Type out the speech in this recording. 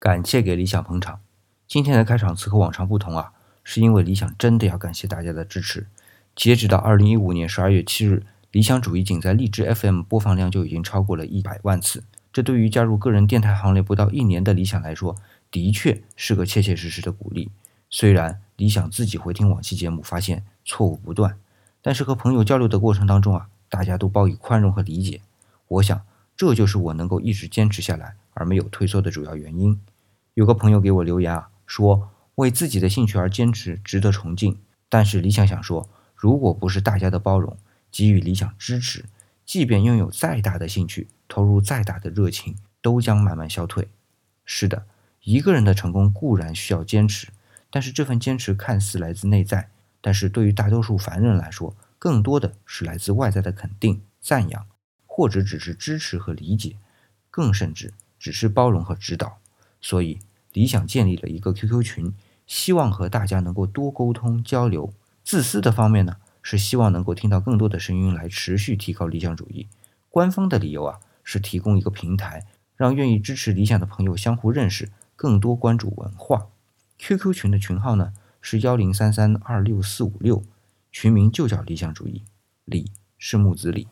感谢给理想捧场。今天的开场词和往常不同啊，是因为理想真的要感谢大家的支持。截止到二零一五年十二月七日，理想主义仅在荔枝 FM 播放量就已经超过了一百万次。这对于加入个人电台行列不到一年的理想来说，的确是个切切实实的鼓励。虽然理想自己回听往期节目，发现错误不断，但是和朋友交流的过程当中啊，大家都报以宽容和理解。我想，这就是我能够一直坚持下来而没有退缩的主要原因。有个朋友给我留言啊，说为自己的兴趣而坚持值得崇敬，但是理想想说，如果不是大家的包容，给予理想支持，即便拥有再大的兴趣，投入再大的热情，都将慢慢消退。是的，一个人的成功固然需要坚持，但是这份坚持看似来自内在，但是对于大多数凡人来说，更多的是来自外在的肯定、赞扬，或者只是支持和理解，更甚至只是包容和指导。所以。理想建立了一个 QQ 群，希望和大家能够多沟通交流。自私的方面呢，是希望能够听到更多的声音来持续提高理想主义。官方的理由啊，是提供一个平台，让愿意支持理想的朋友相互认识，更多关注文化。QQ 群的群号呢是幺零三三二六四五六，群名就叫理想主义，理是木子李。